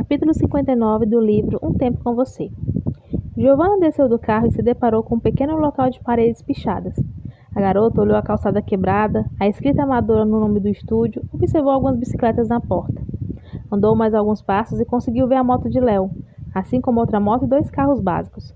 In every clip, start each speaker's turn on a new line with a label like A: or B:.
A: Capítulo 59 do livro Um Tempo com Você. Giovanna desceu do carro e se deparou com um pequeno local de paredes pichadas. A garota olhou a calçada quebrada, a escrita amadora no nome do estúdio, observou algumas bicicletas na porta. Andou mais alguns passos e conseguiu ver a moto de Léo, assim como outra moto e dois carros básicos.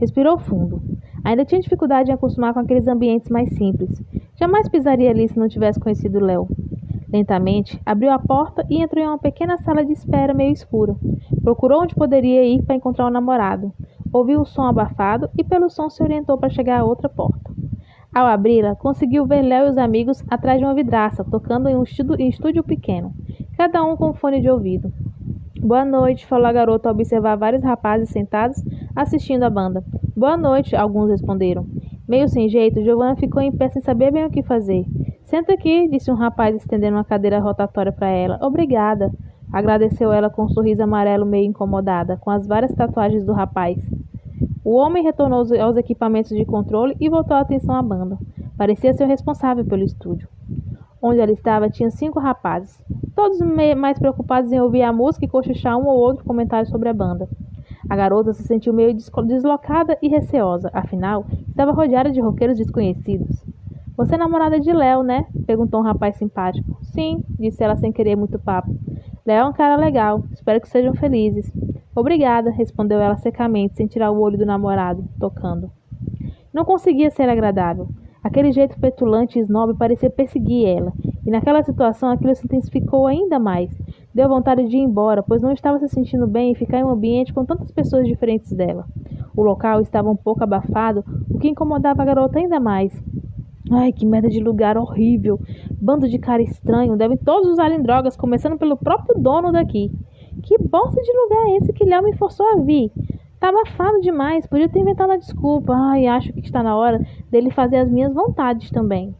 A: Respirou fundo. Ainda tinha dificuldade em acostumar com aqueles ambientes mais simples. Jamais pisaria ali se não tivesse conhecido Léo. Lentamente, abriu a porta e entrou em uma pequena sala de espera meio escura. Procurou onde poderia ir para encontrar o namorado. Ouviu o som abafado e, pelo som, se orientou para chegar à outra porta. Ao abri-la, conseguiu ver Léo e os amigos atrás de uma vidraça, tocando em um estúdio pequeno, cada um com um fone de ouvido. Boa noite, falou a garota ao observar vários rapazes sentados assistindo a banda. Boa noite, alguns responderam. Meio sem jeito, Giovanna ficou em pé sem saber bem o que fazer. Senta aqui, disse um rapaz estendendo uma cadeira rotatória para ela. Obrigada. Agradeceu ela com um sorriso amarelo meio incomodada, com as várias tatuagens do rapaz. O homem retornou aos equipamentos de controle e voltou a atenção à banda. Parecia ser o responsável pelo estúdio. Onde ela estava tinha cinco rapazes, todos mais preocupados em ouvir a música e cochichar um ou outro comentário sobre a banda. A garota se sentiu meio deslocada e receosa, afinal, estava rodeada de roqueiros desconhecidos. Você é namorada de Léo, né? perguntou um rapaz simpático. Sim, disse ela sem querer muito papo. Léo é um cara legal. Espero que sejam felizes. Obrigada, respondeu ela secamente, sem tirar o olho do namorado, tocando. Não conseguia ser agradável. Aquele jeito petulante e snob parecia perseguir ela, e naquela situação aquilo se intensificou ainda mais. Deu vontade de ir embora, pois não estava se sentindo bem em ficar em um ambiente com tantas pessoas diferentes dela. O local estava um pouco abafado, o que incomodava a garota ainda mais. Ai, que merda de lugar horrível. Bando de cara estranho. Devem todos usarem drogas, começando pelo próprio dono daqui. Que bosta de lugar é esse que Léo me forçou a vir? Tá abafado demais. Podia ter inventado uma desculpa. Ai, acho que está na hora dele fazer as minhas vontades também.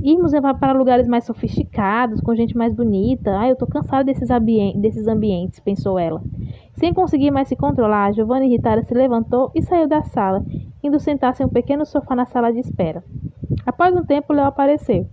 A: Irmos para lugares mais sofisticados, com gente mais bonita. Ai, eu tô cansada desses, desses ambientes, pensou ela. Sem conseguir mais se controlar, Giovanna irritada se levantou e saiu da sala, indo sentar-se em um pequeno sofá na sala de espera. Após um tempo, Léo apareceu.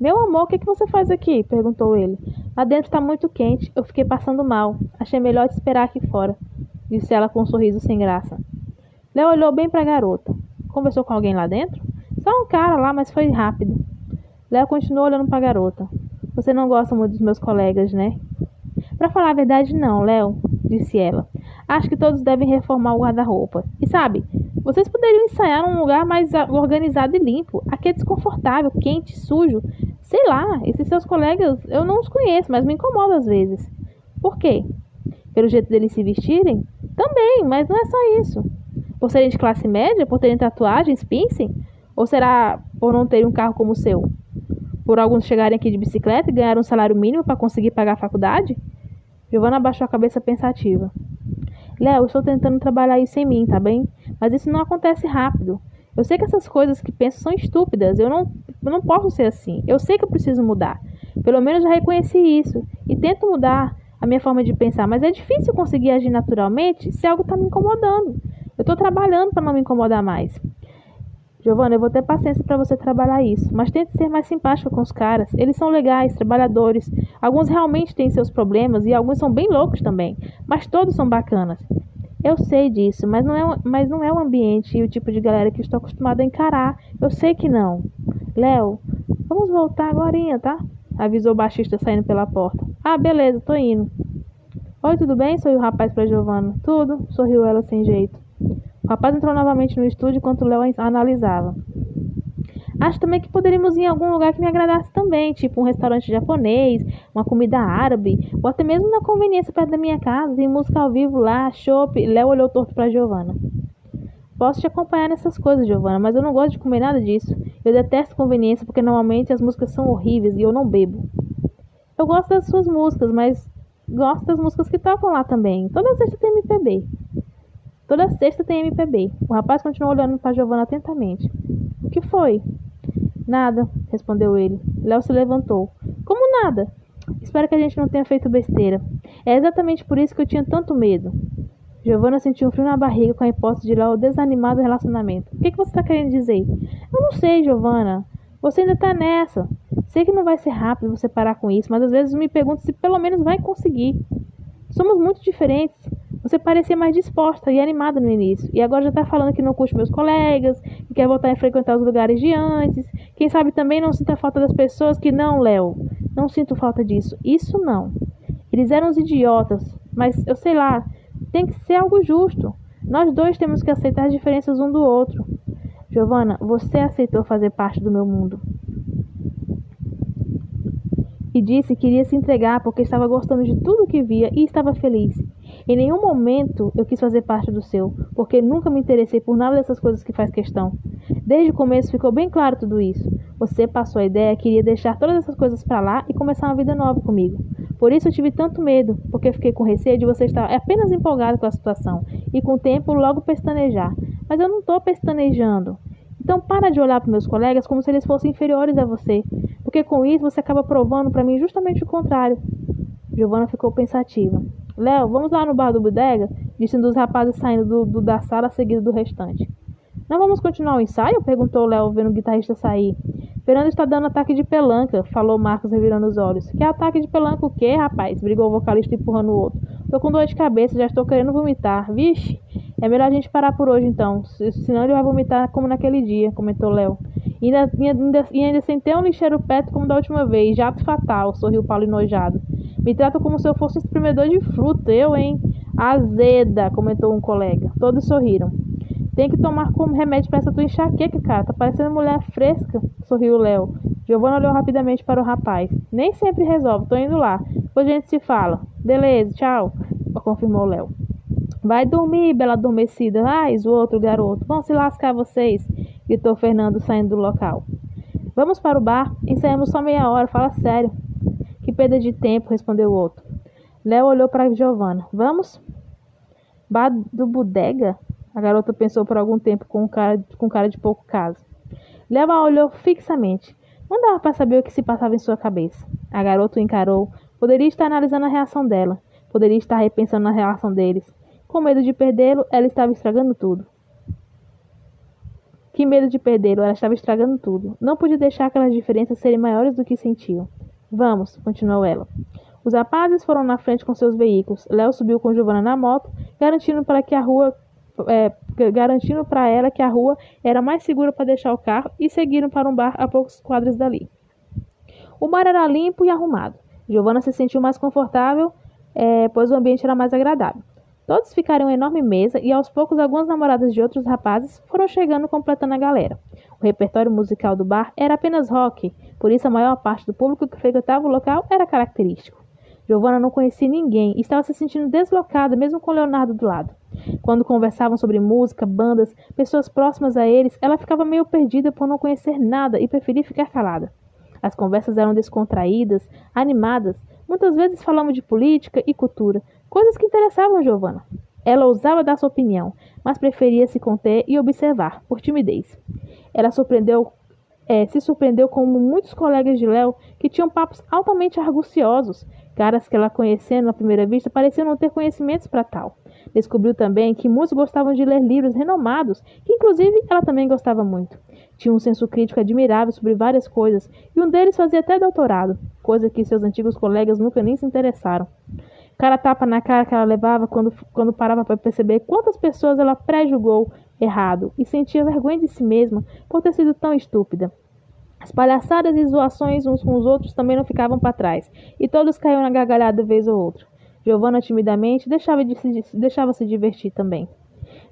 A: Meu amor, o que, que você faz aqui? perguntou ele. Lá dentro está muito quente, eu fiquei passando mal. Achei melhor te esperar aqui fora, disse ela com um sorriso sem graça. Léo olhou bem para a garota. Conversou com alguém lá dentro? Só um cara lá, mas foi rápido. Léo continuou olhando para a garota. Você não gosta muito dos meus colegas, né? Para falar a verdade, não, Léo, disse ela. Acho que todos devem reformar o guarda-roupa. E sabe, vocês poderiam ensaiar num lugar mais organizado e limpo. Aqui é desconfortável, quente, sujo. Sei lá, esses seus colegas eu não os conheço, mas me incomodam às vezes. Por quê? Pelo jeito deles se vestirem? Também, mas não é só isso. Por serem de classe média, por terem tatuagens, piercing? Ou será por não terem um carro como o seu? Por alguns chegarem aqui de bicicleta e ganhar um salário mínimo para conseguir pagar a faculdade? Giovanna abaixou a cabeça pensativa. Léo, estou tentando trabalhar isso em mim, tá bem? Mas isso não acontece rápido. Eu sei que essas coisas que penso são estúpidas. Eu não, eu não posso ser assim. Eu sei que eu preciso mudar. Pelo menos já reconheci isso. E tento mudar a minha forma de pensar. Mas é difícil conseguir agir naturalmente se algo está me incomodando. Eu estou trabalhando para não me incomodar mais. Giovanna, eu vou ter paciência para você trabalhar isso, mas tente ser mais simpática com os caras. Eles são legais, trabalhadores. Alguns realmente têm seus problemas e alguns são bem loucos também, mas todos são bacanas. Eu sei disso, mas não é, mas não é o ambiente e o tipo de galera que estou acostumada a encarar. Eu sei que não. Léo, vamos voltar agora, tá? Avisou o baixista saindo pela porta. Ah, beleza, tô indo. Oi, tudo bem? Sorriu o rapaz para Giovanna. Tudo, sorriu ela sem jeito. O rapaz entrou novamente no estúdio enquanto Léo analisava. Acho também que poderíamos ir em algum lugar que me agradasse também, tipo um restaurante japonês, uma comida árabe, ou até mesmo na conveniência perto da minha casa, e música ao vivo lá, chopp. Léo olhou torto para Giovana. Posso te acompanhar nessas coisas, Giovana, mas eu não gosto de comer nada disso. Eu detesto conveniência porque normalmente as músicas são horríveis e eu não bebo. Eu gosto das suas músicas, mas gosto das músicas que tocam lá também. Toda sexta tem MPB. Toda sexta tem MPB. O rapaz continuou olhando para Giovana atentamente. O que foi? Nada, respondeu ele. Léo se levantou. Como nada? Espero que a gente não tenha feito besteira. É exatamente por isso que eu tinha tanto medo. Giovanna sentiu um frio na barriga com a hipótese de Léo desanimado do relacionamento. O que, que você está querendo dizer? Eu não sei, Giovanna. Você ainda está nessa. Sei que não vai ser rápido você parar com isso, mas às vezes me pergunto se pelo menos vai conseguir. Somos muito diferentes. Você parecia mais disposta e animada no início, e agora já está falando que não curte meus colegas, que quer voltar a frequentar os lugares de antes. Quem sabe também não sinta falta das pessoas que não, Léo. Não sinto falta disso. Isso não. Eles eram os idiotas, mas eu sei lá, tem que ser algo justo. Nós dois temos que aceitar as diferenças um do outro. Giovana, você aceitou fazer parte do meu mundo. E disse que iria se entregar porque estava gostando de tudo que via e estava feliz. Em nenhum momento eu quis fazer parte do seu, porque nunca me interessei por nada dessas coisas que faz questão. Desde o começo ficou bem claro tudo isso. Você passou a ideia que iria deixar todas essas coisas para lá e começar uma vida nova comigo. Por isso eu tive tanto medo, porque fiquei com receio de você estar apenas empolgado com a situação e com o tempo logo pestanejar. Mas eu não estou pestanejando. Então para de olhar para meus colegas como se eles fossem inferiores a você, porque com isso você acaba provando para mim justamente o contrário. Giovanna ficou pensativa. Léo, vamos lá no bar do Bodega? Disse um dos rapazes saindo do, do, da sala seguido do restante. Não vamos continuar o ensaio? perguntou Léo, vendo o guitarrista sair. Fernando está dando ataque de pelanca, falou Marcos, revirando os olhos. Que ataque de pelanca o quê, rapaz? brigou o vocalista empurrando o outro. Tô com dor de cabeça, já estou querendo vomitar. Vixe, é melhor a gente parar por hoje então, senão ele vai vomitar como naquele dia, comentou Léo. E ainda, ainda, ainda sem ter um lixeiro perto como da última vez, jato fatal, sorriu Paulo enojado. Me trata como se eu fosse um espremedor de fruta, eu, hein? Azeda, comentou um colega. Todos sorriram. Tem que tomar como remédio para essa tua enxaqueca, cara. Tá parecendo mulher fresca, sorriu Léo. Giovanna olhou rapidamente para o rapaz. Nem sempre resolve, tô indo lá. Depois a gente se fala. Beleza, tchau, confirmou Léo. Vai dormir, bela adormecida. Ai, o outro garoto. Vão se lascar vocês, gritou Fernando saindo do local. Vamos para o bar. Ensaiamos só meia hora, fala sério. Que perda de tempo, respondeu o outro. Léo olhou para Giovanna. Vamos? Bar do bodega? A garota pensou por algum tempo com cara, com cara de pouco caso. Léo a olhou fixamente. Não dava para saber o que se passava em sua cabeça. A garota o encarou. Poderia estar analisando a reação dela. Poderia estar repensando na reação deles. Com medo de perdê-lo, ela estava estragando tudo. Que medo de perdê-lo, ela estava estragando tudo. Não podia deixar aquelas diferenças serem maiores do que sentiam. Vamos, continuou ela. Os rapazes foram na frente com seus veículos. Léo subiu com Giovanna na moto, garantindo para que a rua é, garantindo para ela que a rua era mais segura para deixar o carro e seguiram para um bar a poucos quadros dali. O bar era limpo e arrumado. Giovanna se sentiu mais confortável, é, pois o ambiente era mais agradável. Todos ficaram em uma enorme mesa e aos poucos algumas namoradas de outros rapazes foram chegando completando a galera. O repertório musical do bar era apenas rock, por isso a maior parte do público que frequentava o local era característico. Giovanna não conhecia ninguém e estava se sentindo deslocada, mesmo com Leonardo do lado. Quando conversavam sobre música, bandas, pessoas próximas a eles, ela ficava meio perdida por não conhecer nada e preferia ficar calada. As conversas eram descontraídas, animadas, muitas vezes falamos de política e cultura, coisas que interessavam Giovanna. Ela ousava dar sua opinião, mas preferia se conter e observar, por timidez. Ela surpreendeu, é, se surpreendeu com muitos colegas de Léo que tinham papos altamente arguciosos. Caras que ela conhecendo à primeira vista pareciam não ter conhecimentos para tal. Descobriu também que muitos gostavam de ler livros renomados, que inclusive ela também gostava muito. Tinha um senso crítico admirável sobre várias coisas, e um deles fazia até doutorado, coisa que seus antigos colegas nunca nem se interessaram. Cara tapa na cara que ela levava quando, quando parava para perceber quantas pessoas ela pré-julgou errado e sentia vergonha de si mesma por ter sido tão estúpida. As palhaçadas e zoações uns com os outros também não ficavam para trás, e todos caíam na gargalhada vez ou outra. Giovanna timidamente deixava, de se, deixava se divertir também.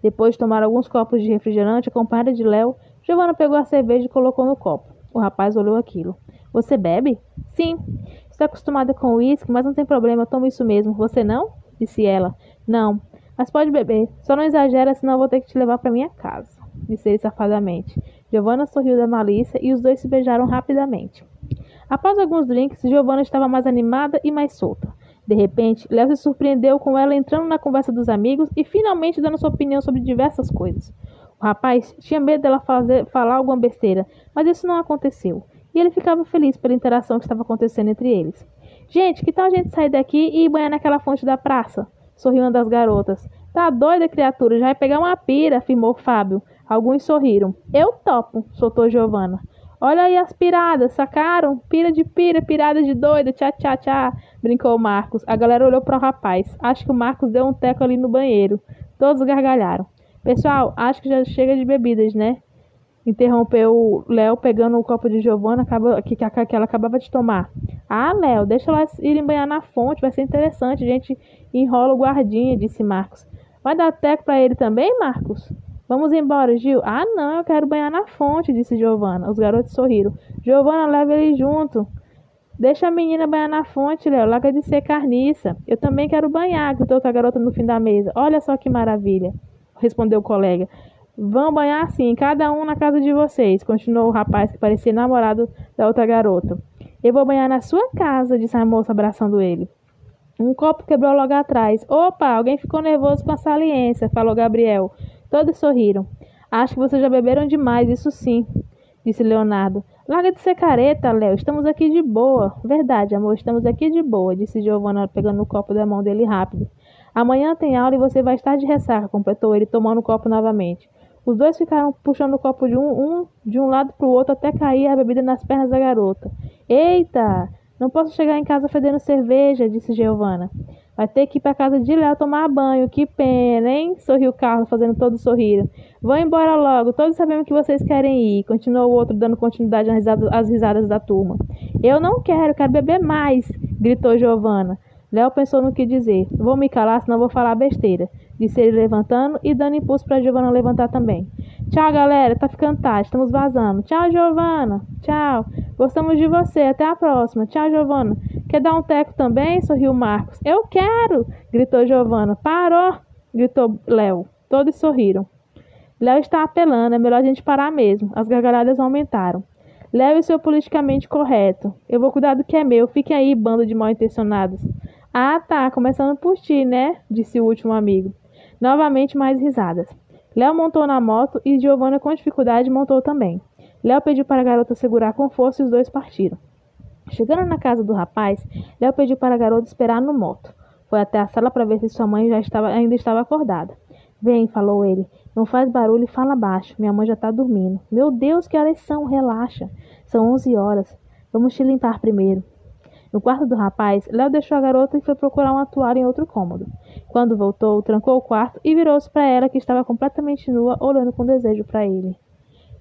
A: Depois de tomar alguns copos de refrigerante acompanhada de Léo, Giovanna pegou a cerveja e colocou no copo. O rapaz olhou aquilo. Você bebe? Sim. Estou acostumada com uísque, mas não tem problema, eu tomo isso mesmo. Você não? Disse ela. Não. Mas pode beber. Só não exagera, senão eu vou ter que te levar para minha casa. Disse ele safadamente. Giovanna sorriu da malícia e os dois se beijaram rapidamente. Após alguns drinks, Giovanna estava mais animada e mais solta. De repente, Léo se surpreendeu com ela entrando na conversa dos amigos e finalmente dando sua opinião sobre diversas coisas. O rapaz tinha medo dela fazer, falar alguma besteira, mas isso não aconteceu e ele ficava feliz pela interação que estava acontecendo entre eles. Gente, que tal a gente sair daqui e ir banhar naquela fonte da praça? Sorriu uma das garotas. Tá doida, criatura, já vai pegar uma pira, afirmou Fábio. Alguns sorriram. Eu topo, soltou Giovanna. Olha aí as piradas, sacaram? Pira de pira, pirada de doida, tchá, tchá, tchá, brincou o Marcos. A galera olhou para o rapaz. Acho que o Marcos deu um teco ali no banheiro. Todos gargalharam. Pessoal, acho que já chega de bebidas, né? Interrompeu Léo pegando o copo de Giovana que, que, ela acabava de tomar. Ah, Léo, deixa elas irem banhar na fonte, vai ser interessante. A gente enrola o guardinha, disse Marcos. Vai dar teco para ele também, Marcos? Vamos embora, Gil. Ah, não, eu quero banhar na fonte, disse Giovana. Os garotos sorriram. Giovana, leva ele junto. Deixa a menina banhar na fonte, Léo. Larga de ser carniça. Eu também quero banhar, gritou a garota no fim da mesa. Olha só que maravilha, respondeu o colega. Vão banhar sim, cada um na casa de vocês, continuou o rapaz que parecia namorado da outra garota. Eu vou banhar na sua casa, disse a moça abraçando ele. Um copo quebrou logo atrás. Opa, alguém ficou nervoso com a saliência, falou Gabriel. Todos sorriram. Acho que vocês já beberam demais, isso sim, disse Leonardo. Larga de ser careta, Léo. Estamos aqui de boa. Verdade, amor, estamos aqui de boa, disse Giovanna, pegando o copo da mão dele rápido. Amanhã tem aula e você vai estar de ressaca, completou ele, tomando o copo novamente. Os dois ficaram puxando o copo de um, um de um lado para o outro até cair a bebida nas pernas da garota. Eita! Não posso chegar em casa fedendo cerveja, disse Giovana. Vai ter que ir para casa de Léo tomar banho. Que pena, hein? Sorriu Carlos, fazendo todos sorrir. Vão embora logo. Todos sabemos que vocês querem ir. Continuou o outro, dando continuidade às risadas, às risadas da turma. Eu não quero, quero beber mais, gritou Giovana. Léo pensou no que dizer. Vou me calar, senão vou falar besteira disse ele levantando e dando impulso para Giovana levantar também. Tchau, galera, tá ficando tarde, estamos vazando. Tchau, Giovana. Tchau. Gostamos de você. Até a próxima. Tchau, Giovana. Quer dar um teco também? sorriu Marcos. Eu quero! gritou Giovana. Parou! gritou Léo. Todos sorriram. Léo está apelando, é melhor a gente parar mesmo. As gargalhadas aumentaram. Léo e seu politicamente correto. Eu vou cuidar do que é meu. Fiquem aí, bando de mal intencionados. Ah, tá, começando por ti, né? disse o último amigo. Novamente mais risadas. Léo montou na moto e Giovanna com dificuldade montou também. Léo pediu para a garota segurar com força e os dois partiram. Chegando na casa do rapaz, Léo pediu para a garota esperar no moto. Foi até a sala para ver se sua mãe já estava, ainda estava acordada. Vem, falou ele. Não faz barulho e fala baixo. Minha mãe já está dormindo. Meu Deus, que horas são? Relaxa. São onze horas. Vamos te limpar primeiro. No quarto do rapaz, Léo deixou a garota e foi procurar uma toalha em outro cômodo. Quando voltou, trancou o quarto e virou-se para ela, que estava completamente nua, olhando com desejo para ele.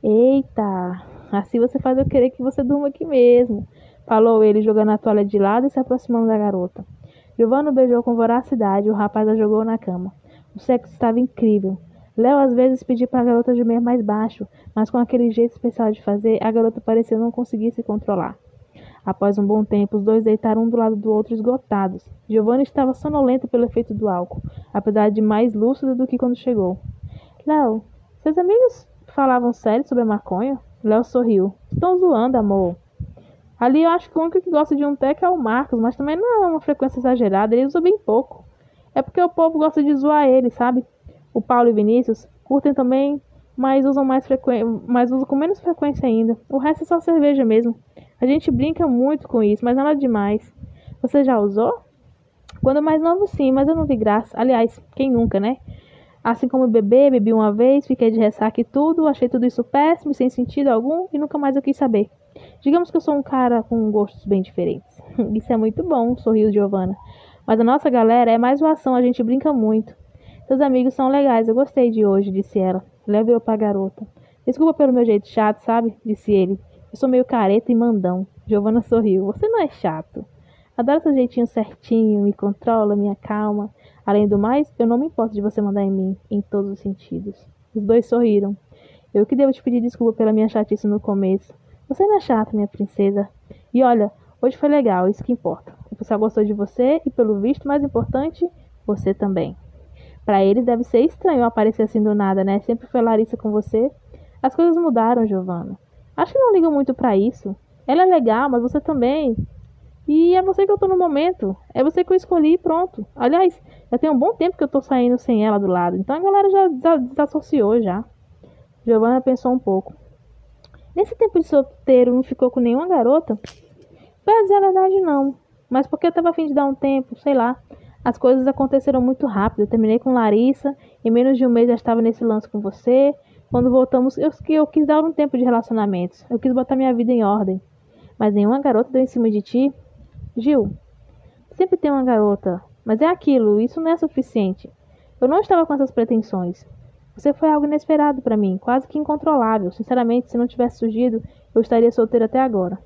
A: Eita, assim você faz eu querer que você durma aqui mesmo, falou ele, jogando a toalha de lado e se aproximando da garota. Giovanna beijou com voracidade e o rapaz a jogou na cama. O sexo estava incrível. Léo às vezes pediu para a garota gemer mais baixo, mas com aquele jeito especial de fazer, a garota parecia não conseguir se controlar. Após um bom tempo, os dois deitaram um do lado do outro esgotados. Giovanni estava sonolenta pelo efeito do álcool, apesar de mais lúcida do que quando chegou. Léo, seus amigos falavam sério sobre a maconha? Léo sorriu. Estão zoando, amor. Ali eu acho que o único que gosta de um teco é o Marcos, mas também não é uma frequência exagerada, ele usa bem pouco. É porque o povo gosta de zoar ele, sabe? O Paulo e Vinícius curtem também, mas usam mais frequência, mas usam com menos frequência ainda. O resto é só cerveja mesmo. A gente brinca muito com isso, mas nada demais. Você já usou? Quando mais novo, sim, mas eu não vi graça. Aliás, quem nunca, né? Assim como bebê, bebi uma vez, fiquei de ressaca e tudo, achei tudo isso péssimo, sem sentido algum e nunca mais eu quis saber. Digamos que eu sou um cara com gostos bem diferentes. Isso é muito bom, sorriu Giovana. Mas a nossa galera é mais zoação, a gente brinca muito. Seus amigos são legais, eu gostei de hoje, disse ela. Léo virou pra garota. Desculpa pelo meu jeito chato, sabe? Disse ele. Eu sou meio careta e mandão. Giovana sorriu. Você não é chato. Adoro seu jeitinho certinho, me controla, me acalma. Além do mais, eu não me importo de você mandar em mim, em todos os sentidos. Os dois sorriram. Eu que devo te pedir desculpa pela minha chatice no começo. Você não é chata, minha princesa. E olha, hoje foi legal, isso que importa. O pessoal gostou de você e, pelo visto, mais importante, você também. Para eles deve ser estranho aparecer assim do nada, né? Sempre foi Larissa com você. As coisas mudaram, Giovana. Acho que não liga muito para isso. Ela é legal, mas você também. E é você que eu tô no momento. É você que eu escolhi e pronto. Aliás, já tem um bom tempo que eu tô saindo sem ela do lado. Então a galera já desassociou já. Giovanna pensou um pouco. Nesse tempo de solteiro não ficou com nenhuma garota? Pra dizer a verdade, não. Mas porque eu tava afim de dar um tempo, sei lá. As coisas aconteceram muito rápido. Eu terminei com Larissa. Em menos de um mês já estava nesse lance com você. Quando voltamos, eu, eu quis dar um tempo de relacionamentos. Eu quis botar minha vida em ordem. Mas nenhuma garota deu em cima de ti. Gil, sempre tem uma garota. Mas é aquilo, isso não é suficiente. Eu não estava com essas pretensões. Você foi algo inesperado para mim, quase que incontrolável. Sinceramente, se não tivesse surgido, eu estaria solteiro até agora.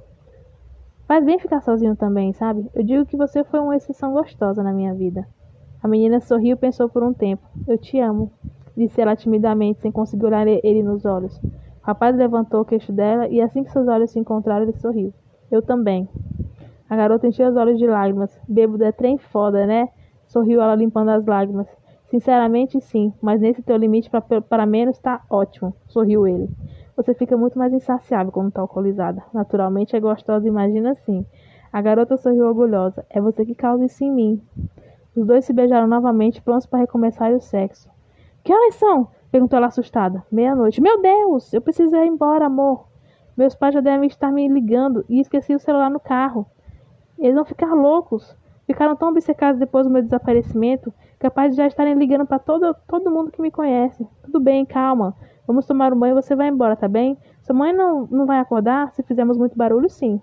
A: Faz bem ficar sozinho também, sabe? Eu digo que você foi uma exceção gostosa na minha vida. A menina sorriu e pensou por um tempo. Eu te amo disse ela timidamente, sem conseguir olhar ele nos olhos. O rapaz levantou o queixo dela e assim que seus olhos se encontraram, ele sorriu. Eu também. A garota encheu os olhos de lágrimas. Bêbado é trem foda, né? Sorriu ela limpando as lágrimas. Sinceramente, sim, mas nesse teu limite para menos tá ótimo. Sorriu ele. Você fica muito mais insaciável quando tá alcoolizada. Naturalmente é gostosa, imagina assim. A garota sorriu orgulhosa. É você que causa isso em mim. Os dois se beijaram novamente, prontos para recomeçar o sexo. Que horas são? perguntou ela assustada. Meia-noite. Meu Deus, eu preciso ir embora, amor. Meus pais já devem estar me ligando e esqueci o celular no carro. Eles vão ficar loucos. Ficaram tão obcecados depois do meu desaparecimento, capazes de já estarem ligando para todo, todo mundo que me conhece. Tudo bem, calma. Vamos tomar um banho e você vai embora, tá bem? Sua mãe não, não vai acordar se fizermos muito barulho, sim.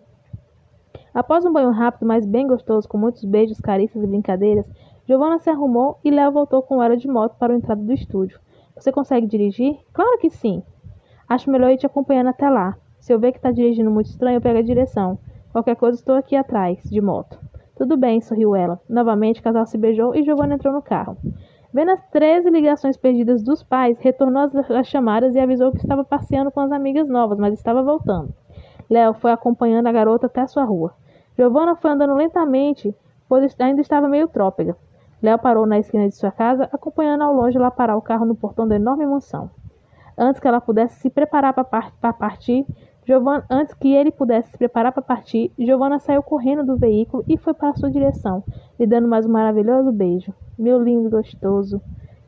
A: Após um banho rápido, mas bem gostoso, com muitos beijos, carícias e brincadeiras, Giovanna se arrumou e Léo voltou com ela de moto para a entrada do estúdio. Você consegue dirigir? Claro que sim. Acho melhor ir te acompanhando até lá. Se eu ver que está dirigindo muito estranho, eu pego a direção. Qualquer coisa, estou aqui atrás, de moto. Tudo bem, sorriu ela. Novamente, o casal se beijou e Giovanna entrou no carro. Vendo as 13 ligações perdidas dos pais, retornou as chamadas e avisou que estava passeando com as amigas novas, mas estava voltando. Léo foi acompanhando a garota até a sua rua. Giovanna foi andando lentamente, pois ainda estava meio trôpega. Léo parou na esquina de sua casa, acompanhando ao longe lá parar o carro no portão da enorme mansão. Antes que ela pudesse se preparar para partir, Giovanna, antes que ele pudesse se preparar para partir, Giovanna saiu correndo do veículo e foi para sua direção, lhe dando mais um maravilhoso beijo. Meu lindo gostoso.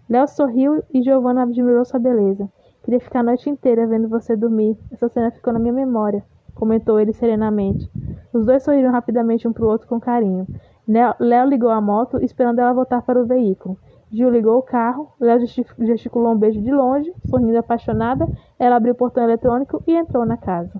A: Léo sorriu e Giovanna admirou sua beleza. Queria ficar a noite inteira vendo você dormir. Essa cena ficou na minha memória, comentou ele serenamente. Os dois sorriram rapidamente um para o outro com carinho. Léo ligou a moto, esperando ela voltar para o veículo. Gil ligou o carro, Léo gesticulou um beijo de longe, sorrindo apaixonada. Ela abriu o portão eletrônico e entrou na casa.